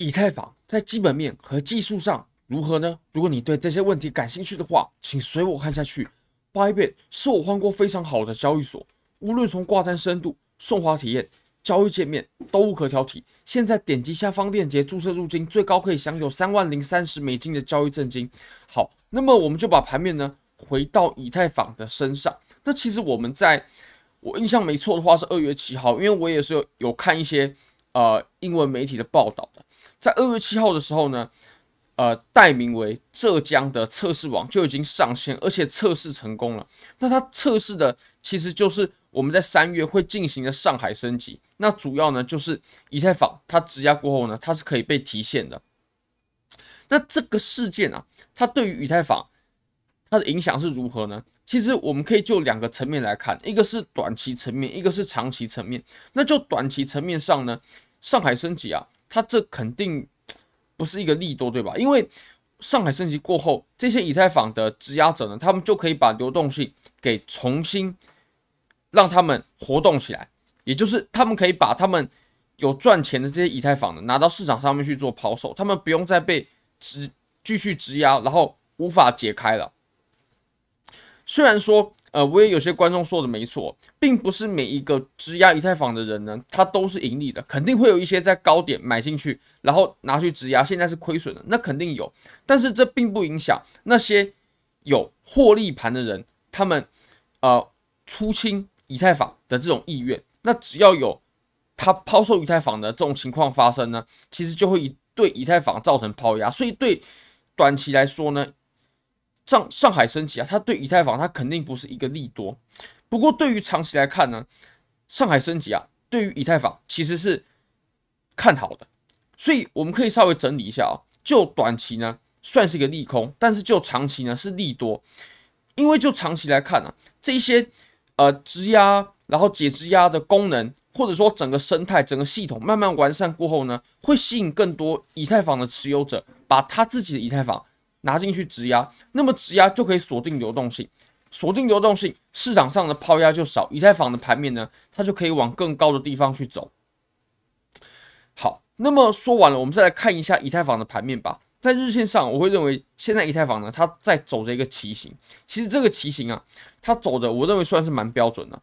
以太坊在基本面和技术上如何呢？如果你对这些问题感兴趣的话，请随我看下去。Bybit 是我换过非常好的交易所，无论从挂单深度、顺滑体验、交易界面都无可挑剔。现在点击下方链接注册入金，最高可以享有三万零三十美金的交易赠金。好，那么我们就把盘面呢回到以太坊的身上。那其实我们在我印象没错的话是二月七号，因为我也是有有看一些呃英文媒体的报道的。在二月七号的时候呢，呃，代名为浙江的测试网就已经上线，而且测试成功了。那它测试的其实就是我们在三月会进行的上海升级。那主要呢就是以太坊它质押过后呢，它是可以被提现的。那这个事件啊，它对于以太坊它的影响是如何呢？其实我们可以就两个层面来看，一个是短期层面，一个是长期层面。那就短期层面上呢，上海升级啊。它这肯定不是一个利多，对吧？因为上海升级过后，这些以太坊的质押者呢，他们就可以把流动性给重新让他们活动起来，也就是他们可以把他们有赚钱的这些以太坊呢拿到市场上面去做抛售，他们不用再被质继续质押，然后无法解开了。虽然说。呃，我也有些观众说的没错，并不是每一个质押以太坊的人呢，他都是盈利的，肯定会有一些在高点买进去，然后拿去质押，现在是亏损的，那肯定有。但是这并不影响那些有获利盘的人，他们呃出清以太坊的这种意愿。那只要有他抛售以太坊的这种情况发生呢，其实就会对以太坊造成抛压，所以对短期来说呢。上上海升级啊，它对以太坊它肯定不是一个利多。不过对于长期来看呢，上海升级啊，对于以太坊其实是看好的。所以我们可以稍微整理一下啊，就短期呢算是一个利空，但是就长期呢是利多。因为就长期来看啊，这些呃质押然后解质押的功能，或者说整个生态、整个系统慢慢完善过后呢，会吸引更多以太坊的持有者把他自己的以太坊。拿进去质押，那么质押就可以锁定流动性，锁定流动性，市场上的抛压就少，以太坊的盘面呢，它就可以往更高的地方去走。好，那么说完了，我们再来看一下以太坊的盘面吧。在日线上，我会认为现在以太坊呢，它在走着一个旗形。其实这个旗形啊，它走的，我认为算是蛮标准的。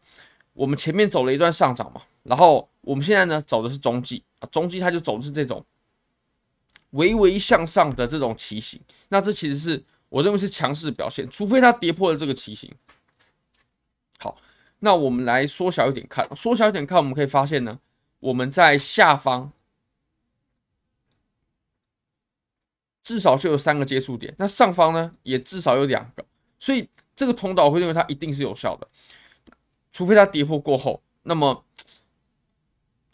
我们前面走了一段上涨嘛，然后我们现在呢走的是中继啊，中继它就走的是这种。微微向上的这种旗形，那这其实是我认为是强势表现，除非它跌破了这个旗形。好，那我们来缩小一点看，缩小一点看，我们可以发现呢，我们在下方至少就有三个接触点，那上方呢也至少有两个，所以这个通道我会认为它一定是有效的，除非它跌破过后，那么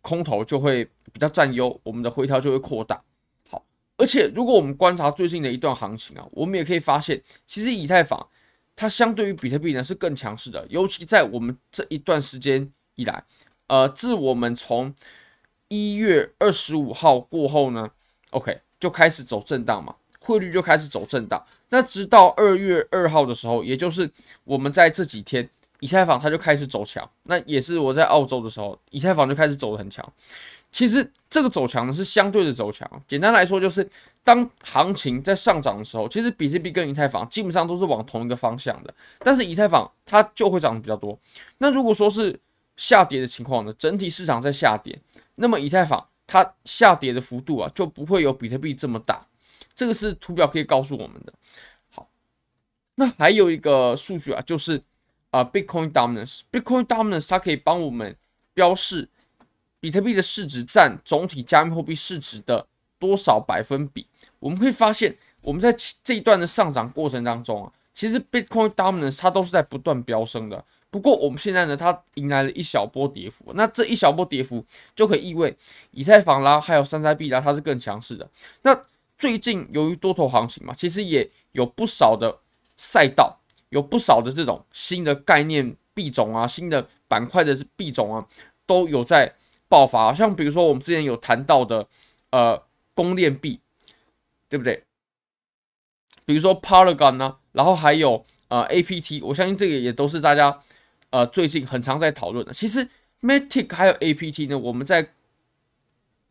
空头就会比较占优，我们的回调就会扩大。而且，如果我们观察最近的一段行情啊，我们也可以发现，其实以太坊它相对于比特币呢是更强势的。尤其在我们这一段时间以来，呃，自我们从一月二十五号过后呢，OK 就开始走震荡嘛，汇率就开始走震荡。那直到二月二号的时候，也就是我们在这几天，以太坊它就开始走强。那也是我在澳洲的时候，以太坊就开始走得很强。其实这个走强呢是相对的走强，简单来说就是当行情在上涨的时候，其实比特币跟以太坊基本上都是往同一个方向的，但是以太坊它就会涨得比较多。那如果说是下跌的情况呢，整体市场在下跌，那么以太坊它下跌的幅度啊就不会有比特币这么大，这个是图表可以告诉我们的。好，那还有一个数据啊，就是啊、Bitcoin Dominance，Bitcoin Dominance 它可以帮我们标示。比特币的市值占总体加密货币市值的多少百分比？我们会发现，我们在这一段的上涨过程当中啊，其实 Bitcoin Dominance 它都是在不断飙升的。不过我们现在呢，它迎来了一小波跌幅。那这一小波跌幅就可以意味以太坊啦，还有山寨币啦，它是更强势的。那最近由于多头行情嘛，其实也有不少的赛道，有不少的这种新的概念币种啊，新的板块的币种啊，都有在。爆发，像比如说我们之前有谈到的，呃，公链币，对不对？比如说 Polygon 呢，然后还有呃 APT，我相信这个也都是大家呃最近很常在讨论的。其实 Matic 还有 APT 呢，我们在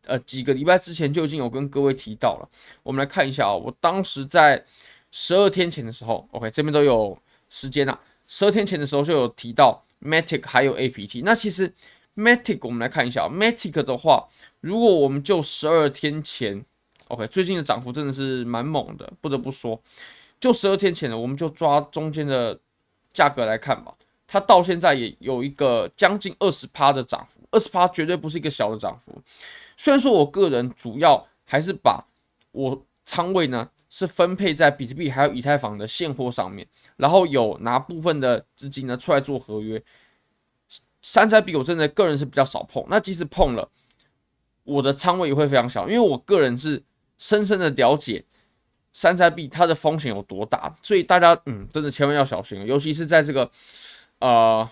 呃几个礼拜之前就已经有跟各位提到了。我们来看一下啊、我当时在十二天前的时候，OK 这边都有时间啊，十二天前的时候就有提到 Matic 还有 APT。那其实 Matic 我们来看一下、哦、Matic 的话，如果我们就十二天前，OK 最近的涨幅真的是蛮猛的，不得不说。就十二天前的，我们就抓中间的价格来看吧。它到现在也有一个将近二十趴的涨幅，二十趴绝对不是一个小的涨幅。虽然说我个人主要还是把我仓位呢是分配在比特币还有以太坊的现货上面，然后有拿部分的资金呢出来做合约。山寨币我真的个人是比较少碰，那即使碰了，我的仓位也会非常小，因为我个人是深深的了解。山寨币它的风险有多大？所以大家嗯，真的千万要小心，尤其是在这个呃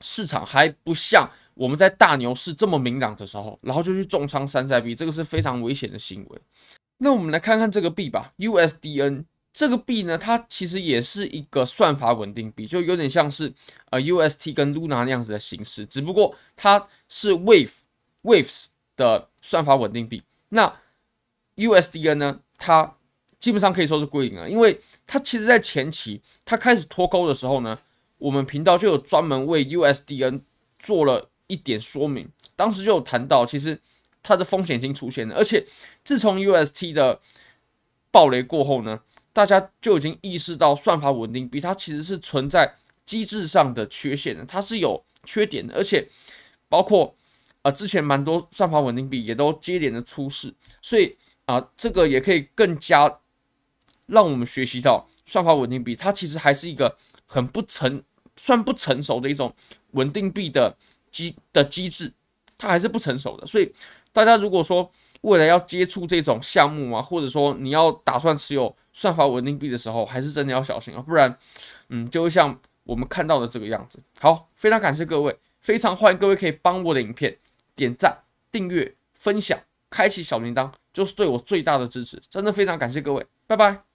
市场还不像我们在大牛市这么明朗的时候，然后就去重仓山寨币，这个是非常危险的行为。那我们来看看这个币吧，USDN 这个币呢，它其实也是一个算法稳定币，就有点像是呃 UST 跟 Luna 那样子的形式，只不过它是 Wave Waves 的算法稳定币。那 USDN 呢，它基本上可以说是归零了，因为它其实在前期它开始脱钩的时候呢，我们频道就有专门为 USDN 做了一点说明，当时就有谈到，其实它的风险已经出现了，而且自从 UST 的暴雷过后呢，大家就已经意识到算法稳定币它其实是存在机制上的缺陷的，它是有缺点的，而且包括呃之前蛮多算法稳定币也都接连的出事，所以。啊，这个也可以更加让我们学习到算法稳定币，它其实还是一个很不成算不成熟的一种稳定币的机的机制，它还是不成熟的。所以大家如果说未来要接触这种项目啊，或者说你要打算持有算法稳定币的时候，还是真的要小心啊，不然，嗯，就会像我们看到的这个样子。好，非常感谢各位，非常欢迎各位可以帮我的影片点赞、订阅、分享、开启小铃铛。就是对我最大的支持，真的非常感谢各位，拜拜。